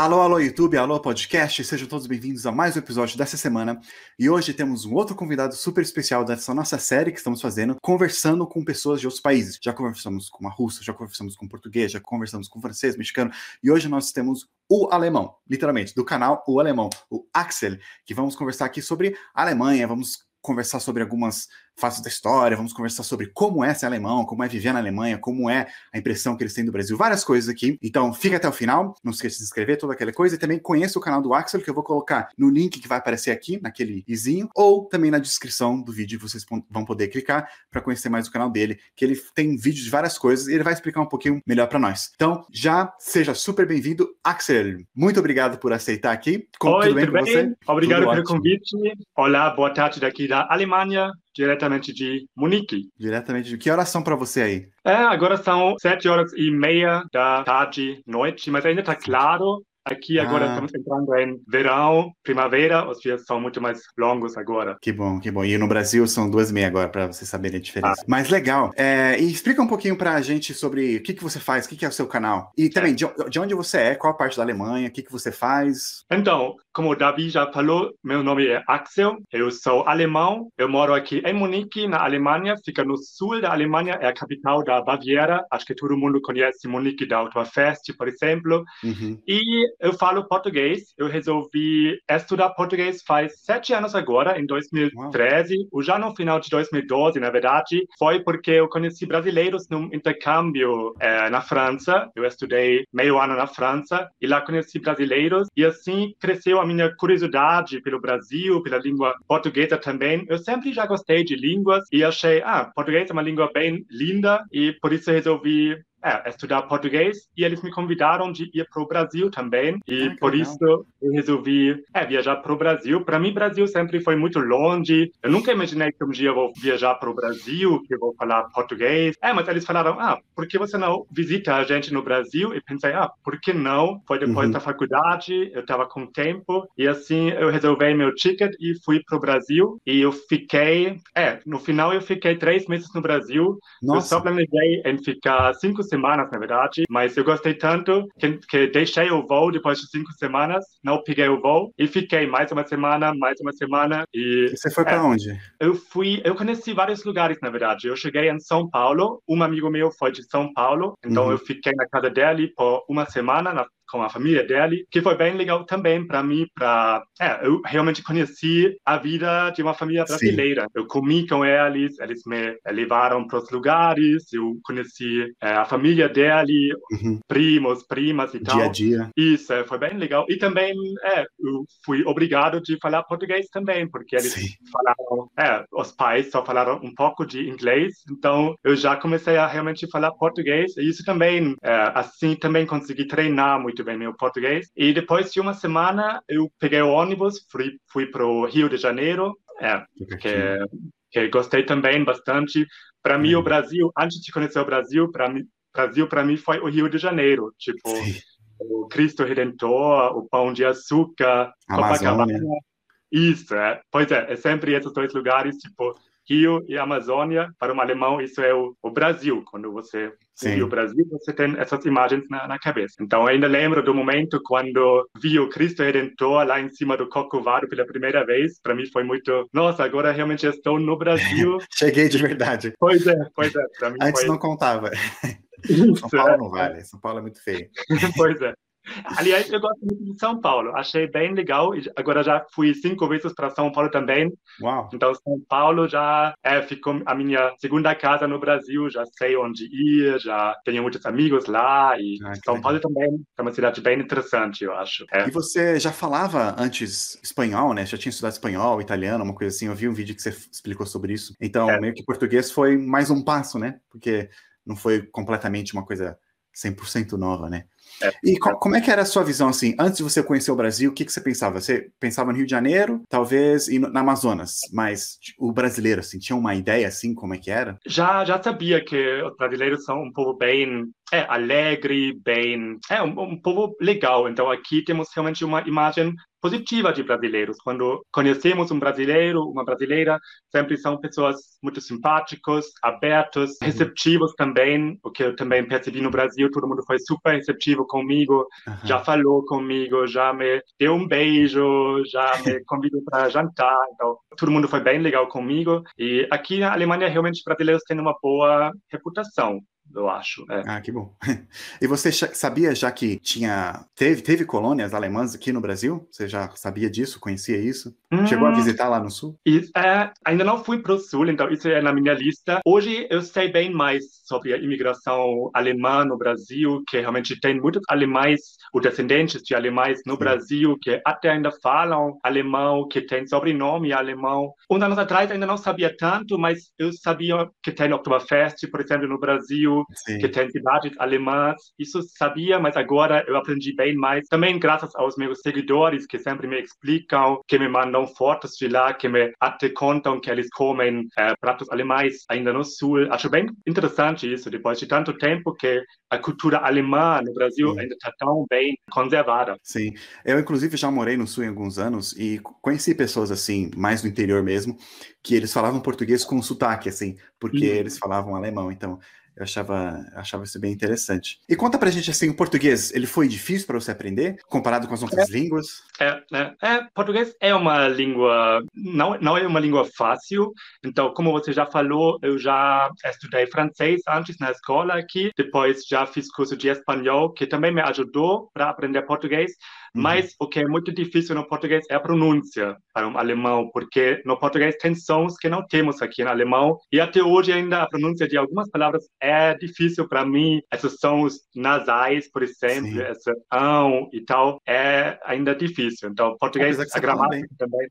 Alô, alô, YouTube, alô, podcast, sejam todos bem-vindos a mais um episódio dessa semana. E hoje temos um outro convidado super especial dessa nossa série que estamos fazendo, conversando com pessoas de outros países. Já conversamos com a russa, já conversamos com português, já conversamos com francês, mexicano, e hoje nós temos o alemão, literalmente, do canal O Alemão, o Axel, que vamos conversar aqui sobre Alemanha, vamos conversar sobre algumas fatos da história, vamos conversar sobre como é ser alemão, como é viver na Alemanha, como é a impressão que eles têm do Brasil, várias coisas aqui. Então, fica até o final, não esqueça de se inscrever, toda aquela coisa, e também conheça o canal do Axel, que eu vou colocar no link que vai aparecer aqui, naquele izinho, ou também na descrição do vídeo, vocês vão poder clicar para conhecer mais o canal dele, que ele tem vídeos de várias coisas e ele vai explicar um pouquinho melhor para nós. Então, já seja super bem-vindo, Axel. Muito obrigado por aceitar aqui. Como, Oi, tudo bem, tudo bem? você? Obrigado tudo pelo ótimo. convite. Olá, boa tarde daqui da Alemanha diretamente de Munique. Diretamente de que horas são para você aí? É, agora são sete horas e meia da tarde, noite, mas ainda está claro. Aqui agora ah. estamos entrando em verão, primavera, os dias são muito mais longos agora. Que bom, que bom. E no Brasil são duas e meia agora, para vocês saberem a diferença. Ah. Mas legal. É, e explica um pouquinho para a gente sobre o que, que você faz, o que, que é o seu canal. E também, é. de, de, onde você é, qual parte da Alemanha, o que, que você faz. Então, como o Davi já falou, meu nome é Axel, eu sou alemão, eu moro aqui em Munique, na Alemanha, fica no sul da Alemanha, é a capital da Baviera, acho que todo mundo conhece Munique da Oktoberfest, por exemplo, uhum. e eu falo português, eu resolvi estudar português faz sete anos agora, em 2013, ou já no final de 2012, na verdade, foi porque eu conheci brasileiros num intercâmbio é, na França, eu estudei meio ano na França, e lá conheci brasileiros, e assim cresceu a minha curiosidade pelo Brasil, pela língua portuguesa também. Eu sempre já gostei de línguas e achei, ah, português é uma língua bem linda e por isso resolvi é, estudar português e eles me convidaram de ir para o Brasil também e ah, por legal. isso eu resolvi é, viajar para o Brasil. Para mim, Brasil sempre foi muito longe. Eu nunca imaginei que um dia eu vou viajar para o Brasil, que eu vou falar português. É, mas eles falaram, ah, por que você não visita a gente no Brasil? E pensei, ah, por que não? Foi depois uhum. da faculdade, eu estava com tempo e assim eu resolvi meu ticket e fui para o Brasil e eu fiquei, é, no final eu fiquei três meses no Brasil. Nossa. Eu só planejei em ficar cinco semanas, na verdade, mas eu gostei tanto que, que deixei o voo depois de cinco semanas, não peguei o voo e fiquei mais uma semana, mais uma semana. E, e você foi para é, onde? Eu fui, eu conheci vários lugares, na verdade. Eu cheguei em São Paulo, um amigo meu foi de São Paulo, então uhum. eu fiquei na casa dele por uma semana, na com a família dele, que foi bem legal também para mim, para é, eu realmente conheci a vida de uma família brasileira. Sim. Eu comi com eles, eles me levaram para os lugares, eu conheci é, a família dele, uhum. primos, primas e tal. Dia a dia. Isso, é, foi bem legal. E também, é, eu fui obrigado de falar português também, porque eles Sim. falaram, é, os pais só falaram um pouco de inglês, então eu já comecei a realmente falar português, e isso também, assim, também consegui treinar muito muito bem meu português. E depois de uma semana, eu peguei o ônibus, fui, fui para o Rio de Janeiro, é, que, que gostei também bastante. Para mim, o Brasil, antes de conhecer o Brasil, para mim, Brasil para mim foi o Rio de Janeiro, tipo Sim. o Cristo Redentor, o Pão de Açúcar, Copacabana. Isso, é. Pois é, é sempre esses dois lugares, tipo Rio e Amazônia, para um alemão, isso é o, o Brasil. Quando você viu o Brasil, você tem essas imagens na, na, cabeça. Então, eu ainda lembro do momento quando vi o Cristo Redentor lá em cima do Corcovado pela primeira vez. Para mim foi muito, nossa, agora realmente estou no Brasil. Cheguei de verdade. Pois é, pois é. Antes foi... não contava. São Paulo é, não vale, São Paulo é muito feio. pois é. Aliás, eu gosto muito de São Paulo. Achei bem legal. Agora já fui cinco vezes para São Paulo também. Uau. Então, São Paulo já é, ficou a minha segunda casa no Brasil. Já sei onde ir, já tenho muitos amigos lá. E ah, São legal. Paulo também é uma cidade bem interessante, eu acho. É. E você já falava antes espanhol, né? Já tinha estudado espanhol, italiano, uma coisa assim. Eu vi um vídeo que você explicou sobre isso. Então, é. meio que português foi mais um passo, né? Porque não foi completamente uma coisa 100% nova, né? É. E co como é que era a sua visão, assim, antes de você conhecer o Brasil, o que, que você pensava? Você pensava no Rio de Janeiro, talvez, e no, na Amazonas, mas o brasileiro, assim, tinha uma ideia, assim, como é que era? Já, já sabia que os brasileiros são um povo bem é, alegre, bem... É, um, um povo legal. Então, aqui temos realmente uma imagem positiva de brasileiros. Quando conhecemos um brasileiro, uma brasileira, sempre são pessoas muito simpáticos, abertos, uhum. receptivos também, o que eu também percebi no Brasil, todo mundo foi super receptivo comigo, uhum. já falou comigo, já me deu um beijo, já me convidou para jantar, então todo mundo foi bem legal comigo. E aqui na Alemanha, realmente, brasileiros têm uma boa reputação eu acho. É. Ah, que bom. E você sabia já que tinha teve, teve colônias alemãs aqui no Brasil? Você já sabia disso? Conhecia isso? Hum, Chegou a hum. visitar lá no sul? Isso, é, ainda não fui para o sul, então isso é na minha lista. Hoje eu sei bem mais sobre a imigração alemã no Brasil, que realmente tem muitos alemães, ou descendentes de alemães no Sim. Brasil, que até ainda falam alemão, que tem sobrenome alemão. Um anos atrás ainda não sabia tanto, mas eu sabia que tem Oktoberfest, por exemplo, no Brasil, Sim. que tem cidades alemãs. Isso sabia, mas agora eu aprendi bem mais. Também graças aos meus seguidores que sempre me explicam, que me mandam fotos de lá, que me até contam que eles comem é, pratos alemães ainda no sul. Acho bem interessante isso, depois de tanto tempo que a cultura alemã no Brasil Sim. ainda está tão bem conservada. Sim, eu inclusive já morei no sul em alguns anos e conheci pessoas assim, mais do interior mesmo, que eles falavam português com sotaque, assim, porque uhum. eles falavam alemão. Então, eu achava, achava isso bem interessante. E conta pra gente assim, o português, ele foi difícil para você aprender, comparado com as outras é, línguas? É, é, é, português é uma língua, não, não é uma língua fácil. Então, como você já falou, eu já estudei francês antes na escola aqui, depois já fiz curso de espanhol, que também me ajudou para aprender português. Uhum. Mas o que é muito difícil no português é a pronúncia para um alemão, porque no português tem sons que não temos aqui no alemão, e até hoje ainda a pronúncia de algumas palavras é difícil para mim. Esses sons nasais, por exemplo, Sim. esse ão e tal, é ainda difícil. Então, português, a gramática também.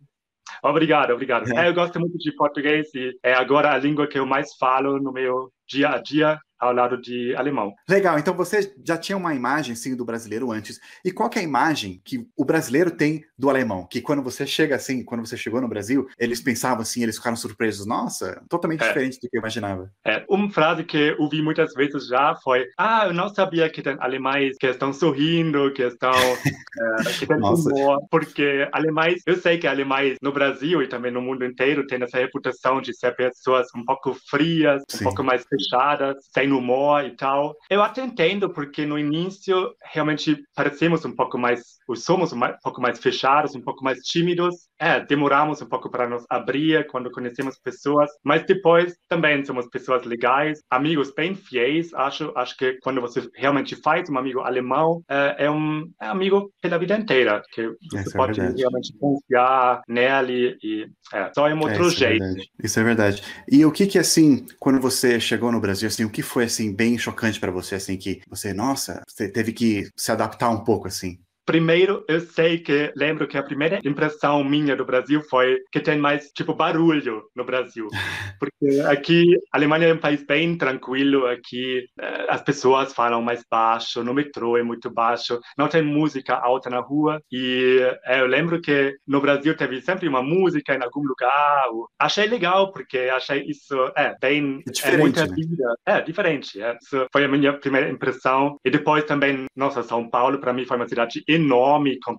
Obrigado, obrigado. É. É, eu gosto muito de português e é agora a língua que eu mais falo no meu dia a dia ao lado de alemão. Legal, então você já tinha uma imagem assim do brasileiro antes. E qual é a imagem que o brasileiro tem do alemão? Que quando você chega assim, quando você chegou no Brasil, eles pensavam assim, eles ficaram surpresos. Nossa, totalmente é. diferente do que eu imaginava. É, uma frase que eu ouvi muitas vezes já foi: Ah, eu não sabia que tem alemães que estão sorrindo, que estão é, que tem humor, porque alemães, eu sei que alemães no Brasil e também no mundo inteiro têm essa reputação de ser pessoas um pouco frias, Sim. um pouco mais fechadas, sem sem humor e tal. Eu até entendo, porque no início realmente parecemos um pouco mais, somos um pouco mais fechados, um pouco mais tímidos. É, demoramos um pouco para nos abrir quando conhecemos pessoas, mas depois também somos pessoas legais, amigos bem fiéis. Acho, acho que quando você realmente faz um amigo alemão, é, é um é amigo pela vida inteira, que você Isso é pode é realmente confiar nele e é, só é um outro é, jeito. Isso é verdade. E o que que assim, quando você chegou no Brasil, assim, o que foi foi assim bem chocante para você assim que você, nossa, você teve que se adaptar um pouco assim? Primeiro, eu sei que lembro que a primeira impressão minha do Brasil foi que tem mais tipo barulho no Brasil, porque aqui a Alemanha é um país bem tranquilo, aqui eh, as pessoas falam mais baixo, no metrô é muito baixo, não tem música alta na rua e eh, eu lembro que no Brasil teve sempre uma música em algum lugar. Achei legal porque achei isso é bem é diferente, é muita né? vida, é diferente. É. Foi a minha primeira impressão e depois também, nossa, São Paulo para mim foi uma cidade enorme, com uh,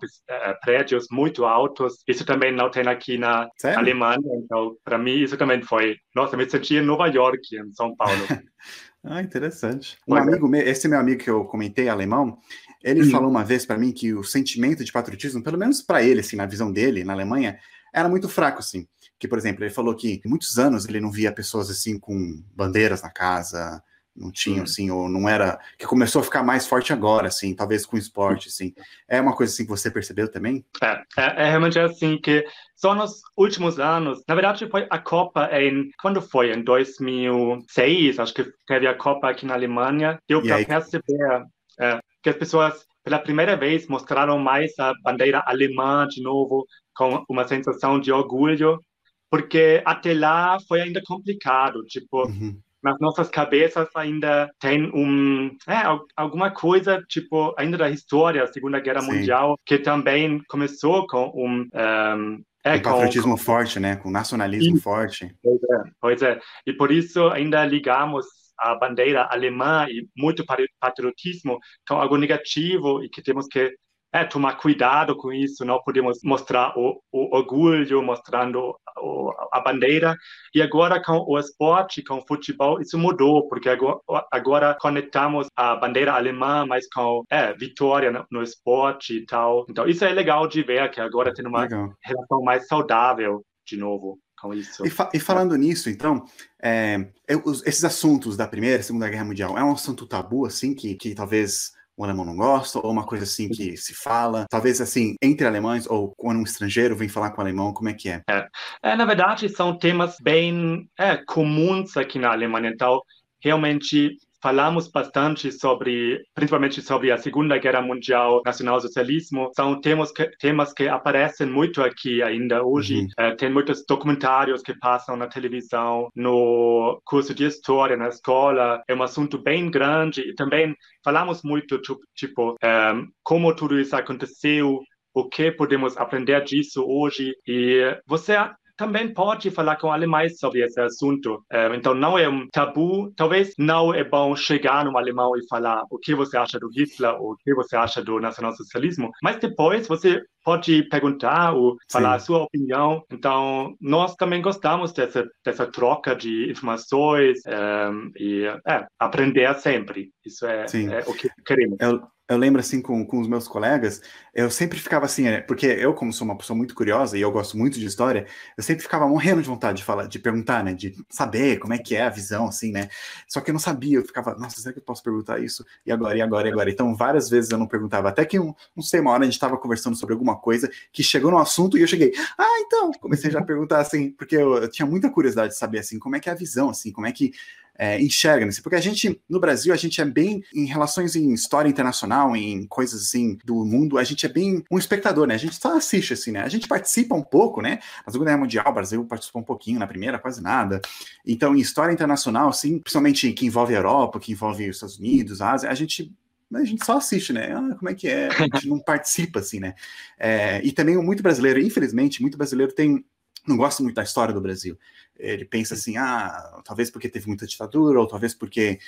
prédios muito altos. Isso também não tem aqui na Sério? Alemanha. Então, para mim, isso também foi. Nossa, me senti em Nova York, em São Paulo. ah, interessante. Um amigo meu, esse meu amigo que eu comentei, alemão, ele uhum. falou uma vez para mim que o sentimento de patriotismo, pelo menos para ele, assim, na visão dele, na Alemanha, era muito fraco, assim. Que, por exemplo, ele falou que muitos anos ele não via pessoas assim com bandeiras na casa, não tinham, assim, ou não era, que começou a ficar mais forte agora, assim, talvez com o esporte, assim. É uma coisa assim que você percebeu também? É, é, é realmente assim que só nos últimos anos, na verdade foi a Copa em, quando foi? Em 2006, acho que teve a Copa aqui na Alemanha, deu para perceber é, que as pessoas pela primeira vez mostraram mais a bandeira alemã de novo, com uma sensação de orgulho, porque até lá foi ainda complicado, tipo, uhum nas nossas cabeças ainda tem um é, alguma coisa tipo ainda da história da Segunda Guerra Sim. Mundial que também começou com um, um é, um patriotismo com, forte, né? Com nacionalismo Sim. forte. Pois é, pois é. E por isso ainda ligamos a bandeira alemã e muito patriotismo com algo negativo e que temos que é, tomar cuidado com isso, não podemos mostrar o, o orgulho mostrando o, a bandeira. E agora com o esporte, com o futebol, isso mudou, porque agora, agora conectamos a bandeira alemã mais com é, vitória no, no, esporte e tal. Então isso é legal de ver que agora tem uma legal. relação mais saudável de novo. Com isso. E, fa e falando nisso, então, é, esses assuntos da Primeira e Segunda Guerra Mundial é um assunto tabu, assim, que, que talvez o alemão não gosta, ou uma coisa assim que se fala, talvez assim, entre alemães, ou quando um estrangeiro vem falar com o alemão, como é que é? É, é na verdade, são temas bem é, comuns aqui na Alemanha, então, realmente falamos bastante sobre, principalmente sobre a Segunda Guerra Mundial, nacionalsocialismo. São temas que, temas que aparecem muito aqui ainda hoje. Uhum. É, tem muitos documentários que passam na televisão, no curso de história na escola. É um assunto bem grande e também falamos muito tipo é, como tudo isso aconteceu, o que podemos aprender disso hoje. E você também pode falar com alemães sobre esse assunto. É, então, não é um tabu. Talvez não é bom chegar no alemão e falar o que você acha do Hitler ou o que você acha do nacionalsocialismo, mas depois você pode perguntar ou falar Sim. a sua opinião. Então, nós também gostamos dessa, dessa troca de informações um, é, e é, aprender sempre. Isso é, é, o que queremos. Eu eu lembro assim com, com os meus colegas, eu sempre ficava assim, é, porque eu, como sou uma pessoa muito curiosa e eu gosto muito de história, eu sempre ficava morrendo de vontade de falar, de perguntar, né? De saber como é que é a visão, assim, né? Só que eu não sabia, eu ficava, nossa, será que eu posso perguntar isso? E agora, e agora, e agora? Então, várias vezes eu não perguntava, até que um, não sei, uma hora a gente estava conversando sobre alguma coisa que chegou no assunto e eu cheguei, ah, então, comecei já a perguntar assim, porque eu, eu tinha muita curiosidade de saber assim, como é que é a visão, assim, como é que é, enxerga, né? porque a gente, no Brasil, a gente é bem, em relações em história internacional, em coisas assim do mundo, a gente é bem um espectador, né? A gente só assiste, assim, né? A gente participa um pouco, né? Na Segunda Guerra Mundial, o Brasil participou um pouquinho, na Primeira, quase nada. Então, em história internacional, assim, principalmente que envolve a Europa, que envolve os Estados Unidos, a Ásia, a gente a gente só assiste, né? Ah, como é que é? A gente não participa, assim, né? É, e também muito brasileiro, infelizmente, muito brasileiro tem não gosta muito da história do Brasil. Ele pensa assim, ah, talvez porque teve muita ditadura, ou talvez porque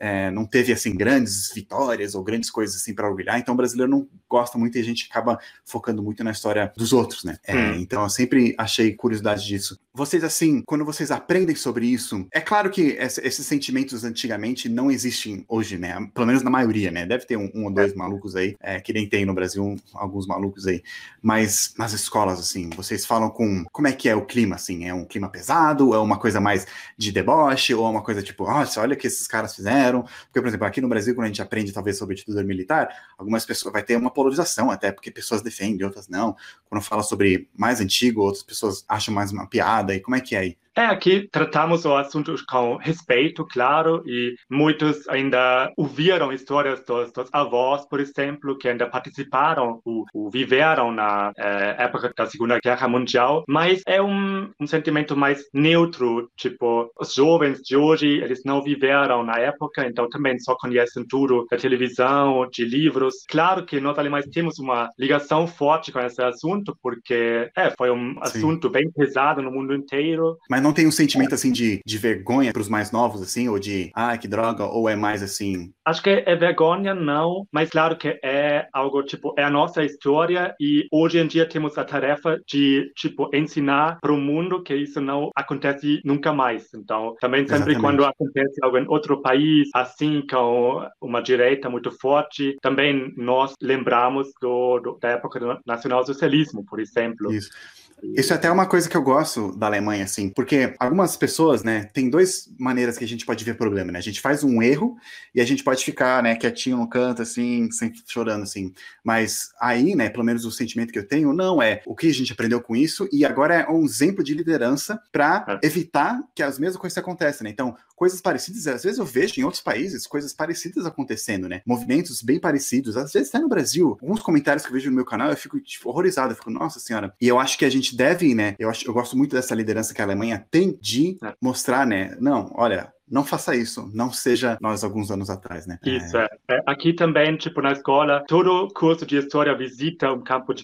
é, não teve assim grandes vitórias ou grandes coisas assim para orgulhar. Então o brasileiro não gosta muito e a gente acaba focando muito na história dos outros, né? É, hum. Então eu sempre achei curiosidade disso. Vocês assim, quando vocês aprendem sobre isso, é claro que esses sentimentos antigamente não existem hoje, né? Pelo menos na maioria, né? Deve ter um, um ou dois malucos aí, é, que nem tem no Brasil um, alguns malucos aí. Mas nas escolas assim, vocês falam com como é que é o clima assim? É um clima pesado? É uma coisa mais de deboche ou é uma coisa tipo, nossa, olha o que esses caras fizeram? Fizeram. Porque, por exemplo, aqui no Brasil, quando a gente aprende talvez sobre ditadura militar, algumas pessoas vai ter uma polarização até, porque pessoas defendem, outras não. Quando fala sobre mais antigo, outras pessoas acham mais uma piada. E como é que é aí? É, aqui tratamos o assunto com respeito, claro, e muitos ainda ouviram histórias dos, dos avós, por exemplo, que ainda participaram ou, ou viveram na é, época da Segunda Guerra Mundial, mas é um, um sentimento mais neutro, tipo, os jovens de hoje, eles não viveram na época, então também só conhecem tudo da televisão, de livros. Claro que nós alemães temos uma ligação forte com esse assunto, porque é, foi um Sim. assunto bem pesado no mundo inteiro. Mas não tem um sentimento assim de, de vergonha para os mais novos, assim, ou de ah, que droga, ou é mais assim. Acho que é vergonha, não, mas claro que é algo tipo, é a nossa história e hoje em dia temos a tarefa de, tipo, ensinar para o mundo que isso não acontece nunca mais. Então, também sempre Exatamente. quando acontece algo em outro país, assim, com uma direita muito forte, também nós lembramos do, do da época do nacionalsocialismo, por exemplo. Isso. Isso é até uma coisa que eu gosto da Alemanha, assim, porque algumas pessoas, né, tem duas maneiras que a gente pode ver problema, né? A gente faz um erro e a gente pode ficar, né, quietinho no canto, assim, sempre chorando, assim. Mas aí, né, pelo menos o sentimento que eu tenho, não é o que a gente aprendeu com isso e agora é um exemplo de liderança para é. evitar que as mesmas coisas aconteçam, né? Então, coisas parecidas, às vezes eu vejo em outros países coisas parecidas acontecendo, né? Movimentos bem parecidos, às vezes até no Brasil. Alguns comentários que eu vejo no meu canal, eu fico tipo, horrorizado, eu fico, nossa senhora. E eu acho que a gente deve, né? Eu, acho, eu gosto muito dessa liderança que a Alemanha tem de é. mostrar, né? Não, olha, não faça isso, não seja nós alguns anos atrás, né? Isso, é. é. Aqui também, tipo, na escola, todo curso de história visita um campo de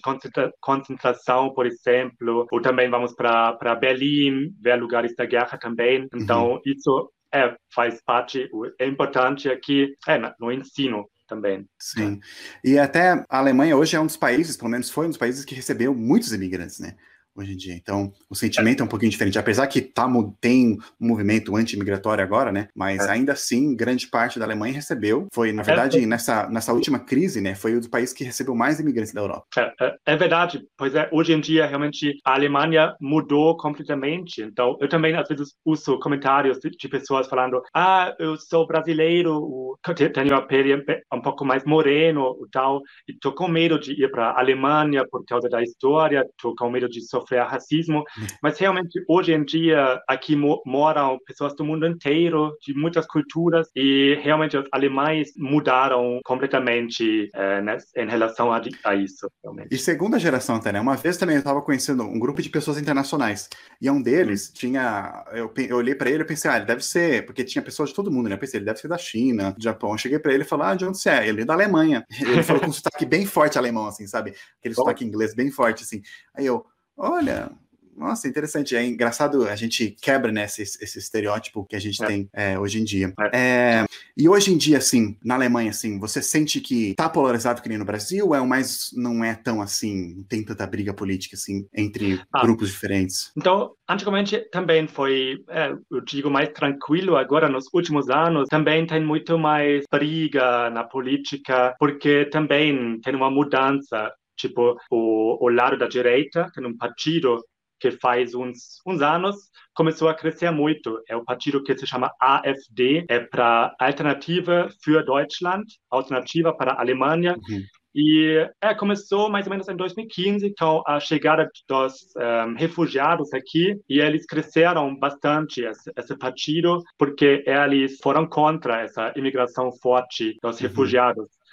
concentração, por exemplo, ou também vamos para Berlim, ver lugares da guerra também. Então, uhum. isso é, faz parte, é importante aqui é, no ensino. também. Sim. E até a Alemanha hoje é um dos países, pelo menos foi um dos países que recebeu muitos imigrantes, né? Hoje em dia. Então, o sentimento é, é um pouquinho diferente. Apesar que tá, tem um movimento anti-imigratório agora, né? Mas é. ainda assim, grande parte da Alemanha recebeu. Foi, na é, verdade, é, nessa, nessa última crise, né? Foi o do país que recebeu mais imigrantes da Europa. É, é, é, verdade. Pois é, hoje em dia, realmente, a Alemanha mudou completamente. Então, eu também, às vezes, uso comentários de, de pessoas falando ah, eu sou brasileiro, tenho a pele um pouco mais moreno e tal, e tô com medo de ir para a Alemanha por causa da história, tô com medo de sofrer sofrer racismo, mas realmente hoje em dia aqui moram pessoas do mundo inteiro, de muitas culturas, e realmente os alemães mudaram completamente é, né, em relação a, a isso. Realmente. E segunda geração até, né? Uma vez também eu estava conhecendo um grupo de pessoas internacionais, e um deles hum. tinha, eu, eu olhei para ele e pensei, ah, ele deve ser, porque tinha pessoas de todo mundo, né? Eu pensei, ele deve ser da China, do Japão. Eu cheguei para ele e falei, ah, de onde você é? Ele é da Alemanha. Ele falou com um sotaque bem forte alemão, assim, sabe? Aquele sotaque inglês bem forte, assim. Aí eu, Olha, nossa, interessante. É engraçado, a gente quebra né, esse, esse estereótipo que a gente é. tem é, hoje em dia. É. é. e hoje em dia, assim, na Alemanha, assim, você sente que tá polarizado que nem no Brasil, é mais não é tão assim, não tem tanta briga política assim entre ah. grupos diferentes? Então, antigamente também foi, é, eu digo, mais tranquilo. Agora, nos últimos anos, também tem muito mais briga na política, porque também tem uma mudança tipo o, o lado da direita, que é um partido que faz uns, uns anos começou a crescer muito. É o partido que se chama AfD, é para Alternativa für Deutschland, Alternativa para a Alemanha. Uhum. E é, começou mais ou menos em 2015 com a chegada dos um, refugiados aqui e eles cresceram bastante esse, esse, partido porque eles foram contra essa imigração forte dos uhum.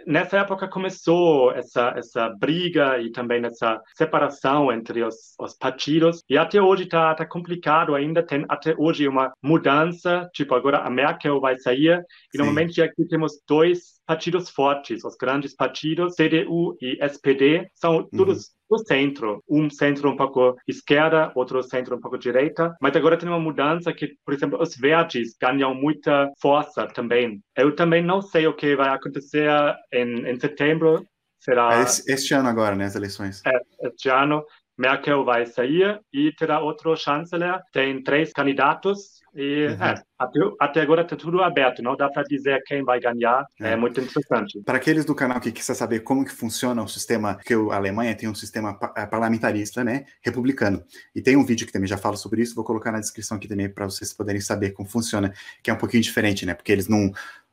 Nessa época começou essa, essa briga e também essa separação entre os, os partidos. E até hoje está tá complicado ainda. Tem até hoje uma mudança. Tipo, agora a Merkel vai sair. E normalmente aqui temos dois partidos fortes. Os grandes partidos, CDU e SPD, são todos uhum do centro. Um centro um pouco esquerda, outro centro um pouco direita. Mas agora tem uma mudança que, por exemplo, os verdes ganham muita força também. Eu também não sei o que vai acontecer em, em setembro. Será... É esse, este ano agora, né, as eleições. É, este ano. Merkel vai sair e terá outro chanceler. Tem três candidatos e uhum. é, até, até, agora está tudo aberto, não dá para dizer quem vai ganhar. É. é. muito interessante. Para aqueles do canal que quiser saber como que funciona o sistema, que a Alemanha tem um sistema é, parlamentarista, né, republicano. E tem um vídeo que também já fala sobre isso, vou colocar na descrição aqui também para vocês poderem saber como funciona, que é um pouquinho diferente, né, porque eles não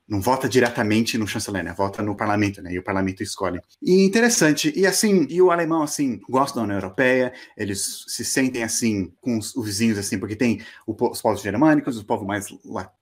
não vota diretamente no chanceler, né? Vota no parlamento, né? E o parlamento escolhe. E interessante. E assim, e o alemão, assim, gosta da União Europeia, eles se sentem assim com os, os vizinhos, assim, porque tem o, os povos germânicos, o povo mais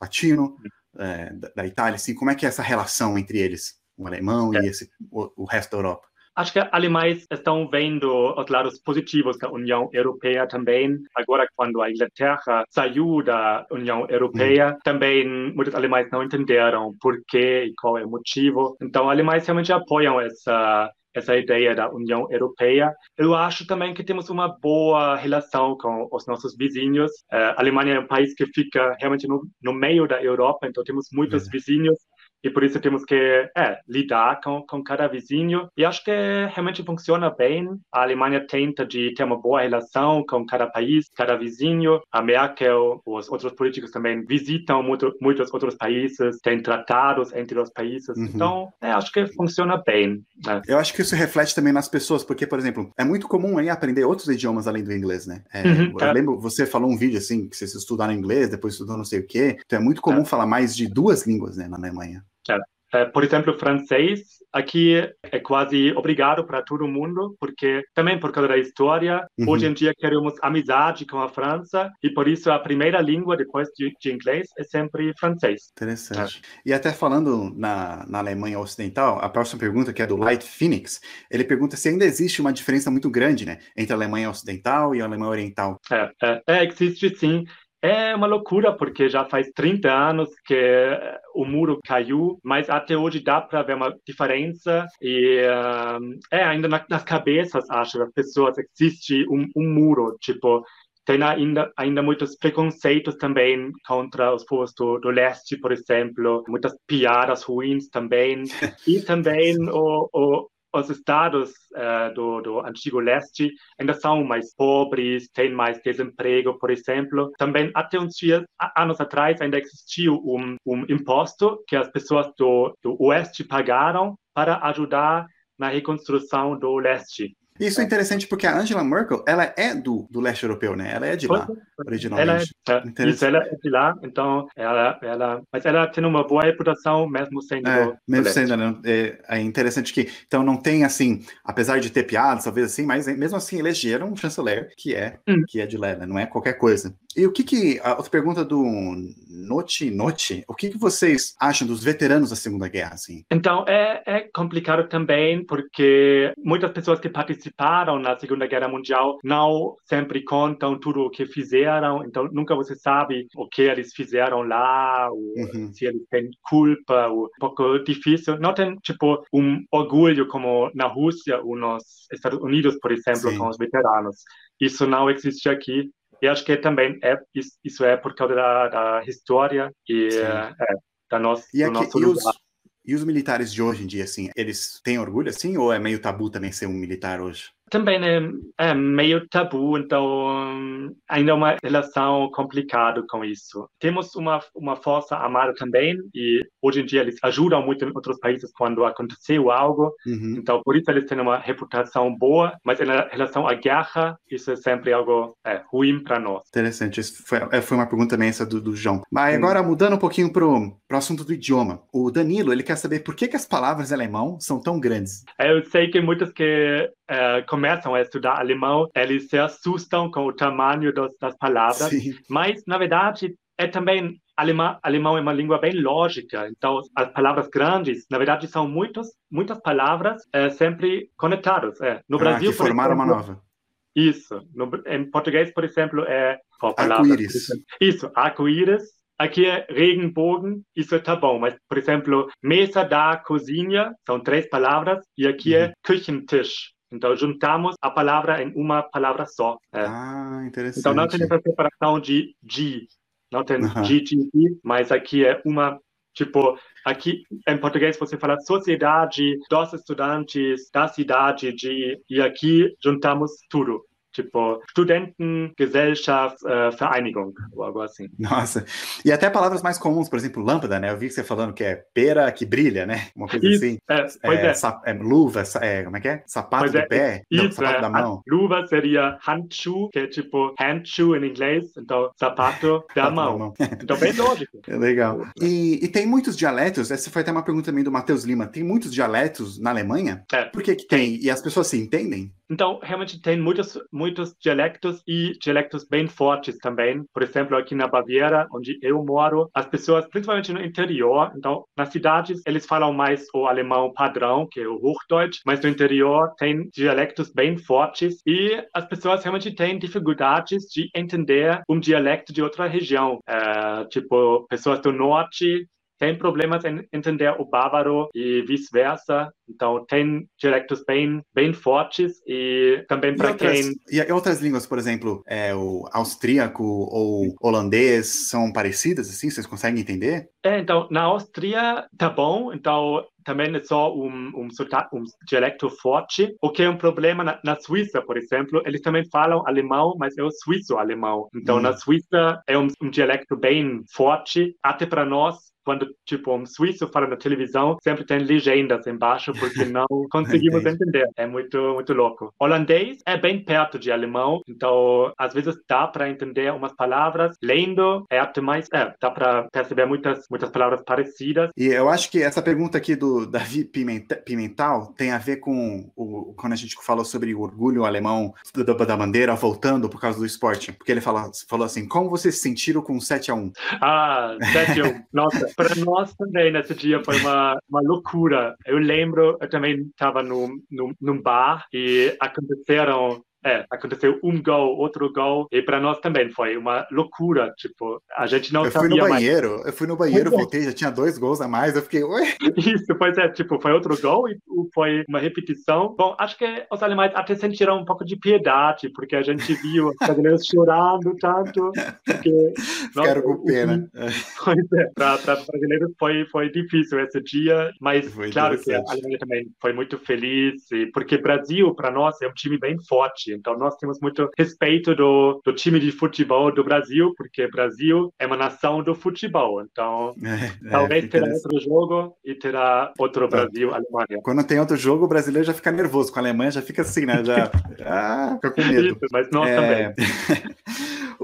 latino é, da, da, Itália, assim, como é que é essa relação entre eles, o alemão é. e esse, o, o resto da Europa? Acho que alemães estão vendo os lados positivos da União Europeia também. Agora, quando a Inglaterra saiu da União Europeia, hum. também muitos alemães não entenderam por quê e qual é o motivo. Então, alemães realmente apoiam essa essa ideia da União Europeia. Eu acho também que temos uma boa relação com os nossos vizinhos. A Alemanha é um país que fica realmente no, no meio da Europa, então temos muitos uhum. vizinhos e por isso temos que é, lidar com, com cada vizinho. E acho que realmente funciona bem. A Alemanha tenta de ter uma boa relação com cada país, cada vizinho. A Merkel, os outros políticos também visitam muito, muitos outros países, têm tratados entre os países. Uhum. Então, é, acho que funciona bem. Né? Eu acho que isso reflete também nas pessoas, porque, por exemplo, é muito comum aí aprender outros idiomas além do inglês, né? É, uhum, eu é. lembro, você falou um vídeo assim, que você estudaram inglês, depois estudou não sei o quê. Então é muito comum é. falar mais de duas línguas, né, na Alemanha. É, por exemplo, francês aqui é quase obrigado para todo mundo, porque também por causa da história, uhum. hoje em dia queremos amizade com a França e por isso a primeira língua depois de, de inglês é sempre francês. Interessante. É. E até falando na, na Alemanha Ocidental, a próxima pergunta, que é do Light Phoenix, ele pergunta se ainda existe uma diferença muito grande né, entre a Alemanha Ocidental e a Alemanha Oriental. É, é, é existe sim. É uma loucura, porque já faz 30 anos que o muro caiu, mas até hoje dá para ver uma diferença. E uh, é ainda nas cabeças, acho, das pessoas existe um, um muro, tipo, tem ainda, ainda muitos preconceitos também contra os povos do, do leste, por exemplo, muitas piadas ruins também, e também o, o os estados uh, do, do antigo leste ainda são mais pobres, têm mais desemprego, por exemplo. Também, até uns dias, anos atrás, ainda existiu um, um imposto que as pessoas do, do oeste pagaram para ajudar na reconstrução do leste. Isso é interessante porque a Angela Merkel, ela é do, do leste europeu, né? Ela é de lá, originalmente. Ela é, isso, ela é de lá, então ela, ela, mas ela tem uma boa reputação mesmo sendo é, mesmo do sendo, né? é, é, interessante que, então não tem assim, apesar de ter piadas, talvez assim, mas mesmo assim elegeram um chanceler que é, hum. que é de lá, né? não é qualquer coisa. E o que que, a outra pergunta do Note Note, o que que vocês acham dos veteranos da Segunda Guerra, assim? Então, é, é complicado também, porque muitas pessoas que participaram na Segunda Guerra Mundial não sempre contam tudo o que fizeram, então nunca você sabe o que eles fizeram lá, ou uhum. se eles têm culpa, ou um pouco difícil. Não tem, tipo, um orgulho como na Rússia ou nos Estados Unidos, por exemplo, Sim. com os veteranos. Isso não existe aqui. E acho que também é, isso é por causa da, da história e é, da nossa, e aqui, do nosso e. Os, e os militares de hoje em dia, assim, eles têm orgulho, assim, ou é meio tabu também ser um militar hoje? Também é, é, meio tabu, então ainda é uma relação complicada com isso. Temos uma, uma força armada também, e hoje em dia eles ajudam muito em outros países quando aconteceu algo, uhum. então por isso eles têm uma reputação boa, mas em relação à guerra, isso é sempre algo é, ruim para nós. Interessante, isso foi, é, foi uma pergunta também essa do, do João. Mas agora, mudando um pouquinho para o assunto do idioma, o Danilo, ele quer saber por que, que as palavras em alemão são tão grandes. É, eu sei que muitas que é, começam a estudar alemão, eles se assustam com o tamanho das, das palavras, Sim. mas, na verdade, é também alemão, alemão é uma língua bem lógica, então as palavras grandes, na verdade, são muitas, muitas palavras é, sempre conectadas. É. No ah, Brasil, que formaram exemplo, uma nova. Isso. No, em português, por exemplo, é arco-íris. Isso, arco-íris. Aqui é regenbogen, isso tá bom, mas, por exemplo, mesa da cozinha, são três palavras, e aqui é uhum. é Küchentisch. Então, juntamos a palavra em uma palavra só. É. Ah, interessante. Então, não tem essa separação de G. Não tem uhum. G, G, G, mas aqui é uma, tipo, aqui em português você fala sociedade dos estudantes da cidade de, e aqui juntamos tudo tipo Studentengesellschaft uh, Vereinigung, ou algo assim. Nossa, e até palavras mais comuns, por exemplo, lâmpada, né? Eu vi você falando que é pera que brilha, né? Uma coisa isso, assim. É, pois é, é. é luva, é, como é que é? Sapato pois do é, pé, isso, não, sapato é, da mão. Luva seria Handschuh, que é tipo handschuh em inglês, então sapato da mão. mão. então bem lógico. É legal. E, e, tem muitos dialetos, essa foi até uma pergunta também do Matheus Lima, tem muitos dialetos na Alemanha? É. Por que que tem? E as pessoas se entendem? Então, realmente tem muitos, muitos dialectos e dialectos bem fortes também. Por exemplo, aqui na Baviera, onde eu moro, as pessoas, principalmente no interior, então, nas cidades, eles falam mais o alemão padrão, que é o Hochdeutsch, mas no interior tem dialectos bem fortes e as pessoas realmente têm dificuldades de entender um dialecto de outra região. É, tipo, pessoas do norte tem problemas em entender o bávaro e vice-versa. Então, tem dialectos bem, bem fortes e também para quem. E outras línguas, por exemplo, é, o austríaco ou holandês são parecidas, assim? Vocês conseguem entender? É, então, na Áustria tá bom. Então, também é só um, um, um dialecto forte. O que é um problema na, na, Suíça, por exemplo, eles também falam alemão, mas é o suíço-alemão. Então, hum. na Suíça é um, um dialecto bem forte, até para nós quando, tipo, um suíço fala na televisão, sempre tem legendas embaixo, porque não conseguimos entender. É muito, muito louco. Holandês é bem perto de alemão, então, às vezes dá para entender umas palavras. Lendo é até mais, é, dá para perceber muitas, muitas palavras parecidas. E eu acho que essa pergunta aqui do Davi Pimental tem a ver com o, quando a gente falou sobre o orgulho alemão da, da bandeira voltando por causa do esporte. Porque ele fala, falou assim: como vocês se sentiram com 7 a 1 Ah, 7 a 1 Nossa, para nós também nesse dia foi uma, uma loucura. Eu lembro, eu também estava num, num, num bar e aconteceram é, aconteceu um gol, outro gol, e para nós também foi uma loucura, tipo, a gente não eu sabia fui no mais. banheiro, eu fui no banheiro, voltei, já tinha dois gols a mais, eu fiquei, ué? Isso, pois é, tipo, foi outro gol e foi uma repetição. Bom, acho que os alemães até sentiram um pouco de piedade, porque a gente viu os brasileiros chorando tanto, porque... Ficaram com pena. Pois é, para brasileiros foi, foi difícil esse dia, mas Foi claro que a. Alemanha também foi muito feliz, porque Brasil, para nós, é um time bem forte, então nós temos muito respeito do, do time de futebol do Brasil, porque Brasil é uma nação do futebol, então É, é, talvez fica terá outro jogo e terá outro Brasil-Alemanha. Quando tem outro jogo, o brasileiro já fica nervoso. Com a Alemanha já fica assim, né? Já ah, fica com medo. Isso, mas nós também.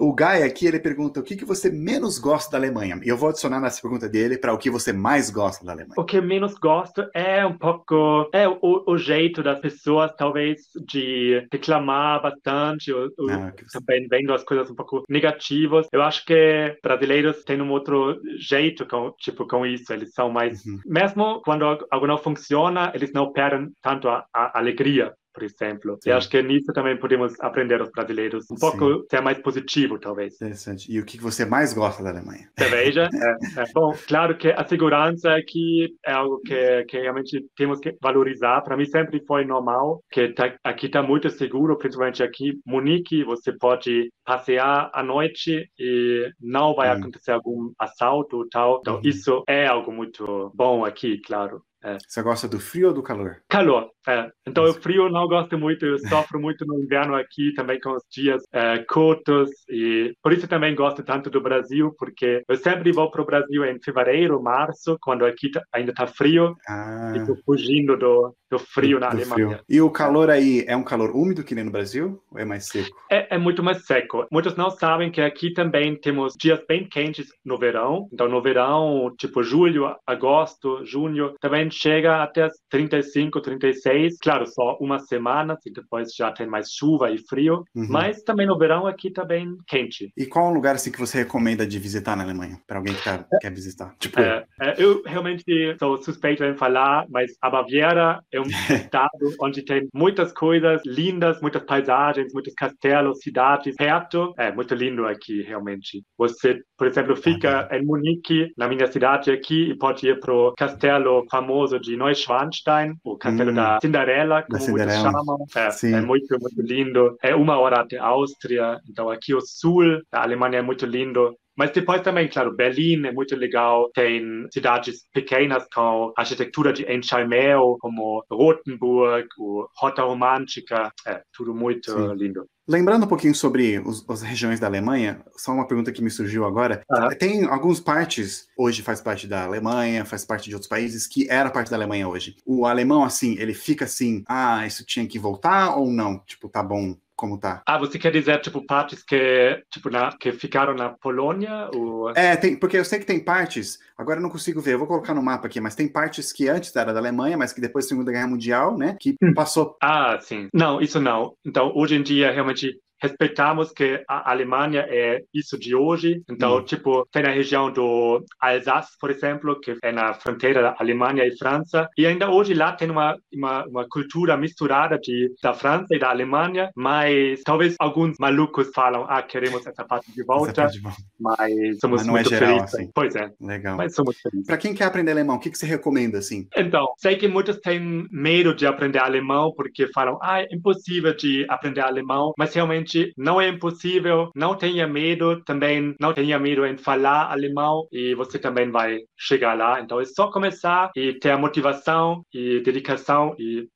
O Guy aqui, ele pergunta o que, que você menos gosta da Alemanha? E eu vou adicionar nessa pergunta dele para o que você mais gosta da Alemanha. O que eu menos gosto é um pouco é o, o jeito das pessoas, talvez, de reclamar bastante, o, o- Ah, você- também vendo as coisas um pouco negativas. Eu acho que brasileiros têm um outro jeito com, tipo, com isso. Eles são mais, Uhum. mesmo quando algo não funciona, eles não perdem tanto a, a alegria. Por exemplo, Sim. eu acho que nisso também podemos aprender os brasileiros um Sim. pouco ser mais positivo, talvez. Interessante. E o que, você mais gosta da Alemanha? cerveja. É, é. Bom, claro que a segurança aqui é algo que, que realmente temos que valorizar. Para mim sempre foi normal que tá, aqui está muito seguro, principalmente aqui em Munique, você pode passear à noite e não vai Hum. acontecer algum assalto ou tal. Então Uhum. isso é algo muito bom aqui, claro. Você gosta do frio ou do calor? Calor, é. Então, o frio não gosto muito, eu sofro muito no inverno aqui, também com os dias é, curtos, e por isso também gosto tanto do Brasil, porque eu sempre vou para o Brasil em fevereiro, março, quando aqui tá- ainda está frio, Ah, fico fugindo do, do frio na do Alemanha. frio. E o calor aí é um calor úmido que nem no Brasil? Ou é mais seco? É, é muito mais seco. Muitos não sabem que aqui também temos dias bem quentes no verão. Então, no verão, tipo julho, agosto, junho, também chega até as 35, 36. Claro, só uma semana, e depois já tem mais chuva e frio. Uhum. Mas também no verão aqui tá bem quente. E qual é um lugar assim que você recomenda de visitar na Alemanha? Para alguém que tá, quer visitar? Tipo, É, é, eu realmente sou suspeito em falar, mas a Baviera é um estado onde tem muitas coisas lindas, muitas paisagens, muitos castelos, cidades perto. É muito lindo aqui, realmente. Você, por exemplo, fica em Munique, na minha cidade aqui, e pode ir pro castelo famoso de Neuschwanstein, o castelo Hum, da Cinderela, da como Cinderela. muitos chamam. É, é muito, muito lindo. É uma hora até Áustria, então aqui o sul da Alemanha é muito lindo. Mas depois também, claro, Berlim é muito legal, tem cidades pequenas com arquitetura de enxaimel, como Rothenburg, o Rota Romântica, é tudo muito Sim. lindo. Lembrando um pouquinho sobre os, as regiões da Alemanha, só uma pergunta que me surgiu agora. Aham. Tem algumas partes, hoje faz parte da Alemanha, faz parte de outros países, que era parte da Alemanha hoje. O alemão, assim, ele fica assim, ah, isso tinha que voltar ou não? Tipo, tá bom como tá? Ah, você quer dizer, tipo, partes que, tipo, na, que ficaram na Polônia? Ou... É, tem, porque eu sei que tem partes, agora eu não consigo ver, eu vou colocar no mapa aqui, mas tem partes que antes era da Alemanha, mas que depois da Segunda Guerra Mundial, né, que Hum. passou. Ah, sim. Não, isso não. Então, hoje em dia, realmente, respeitamos que a Alemanha é isso de hoje. Então, Hum. tipo, tem a região do Alsace, por exemplo, que é na fronteira da Alemanha e França. E ainda hoje lá tem uma, uma, uma cultura misturada de, da França e da Alemanha, mas talvez alguns malucos falam, ah, queremos essa parte de volta, parte de- mas somos Mas não é muito geral, felizes. assim. Pois é, Legal. mas somos felizes. Pra quem quer aprender alemão, o que, que você recomenda, assim? Então, sei que muitos têm medo de aprender alemão porque falam, ah, é impossível de aprender alemão, mas realmente não é impossível, não tenha medo, também não tenha medo em falar alemão e você também vai chegar lá. Então, é só começar e ter a motivação e dedicação e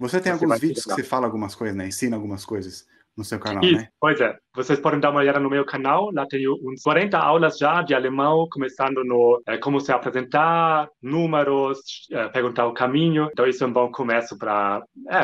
Você tem Você alguns vídeos que você fala algumas coisas, né? Ensina algumas coisas no seu canal, Isso, né? pois é. Vocês podem dar uma olhada no meu canal. Lá tenho uns 40 aulas já de alemão, começando no eh, como se apresentar, números, eh, perguntar o caminho. Então, isso é um bom começo para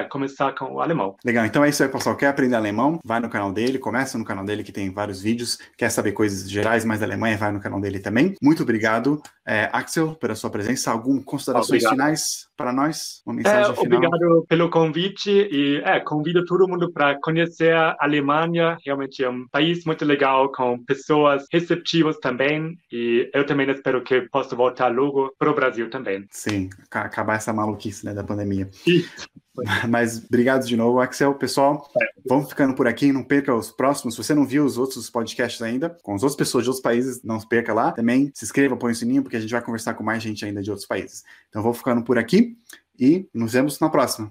começar com o alemão. Legal, então é isso aí, pessoal. Quer aprender alemão? Vai no canal dele, começa no canal dele que tem vários vídeos. Quer saber coisas gerais mais da Alemanha? Vai no canal dele também. Muito obrigado, é, Axel, pela sua presença. Algumas considerações Obrigado. finais para nós? Uma É, mensagem final? obrigado pelo convite e é, convido todo mundo para conhecer a Alemanha. Realmente é um país muito legal, com pessoas receptivas também. E eu também espero que possa voltar logo para o Brasil também. Sim, ca- acabar essa maluquice né, da pandemia. Isso. Mas obrigado de novo, Axel. Pessoal, vamos ficando por aqui. Não perca os próximos. Se você não viu os outros podcasts ainda, com as outras pessoas de outros países, não se perca lá. Também se inscreva, põe o sininho, porque a gente vai conversar com mais gente ainda de outros países. Então, vou ficando por aqui e nos vemos na próxima.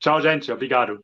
Tchau, gente. Obrigado.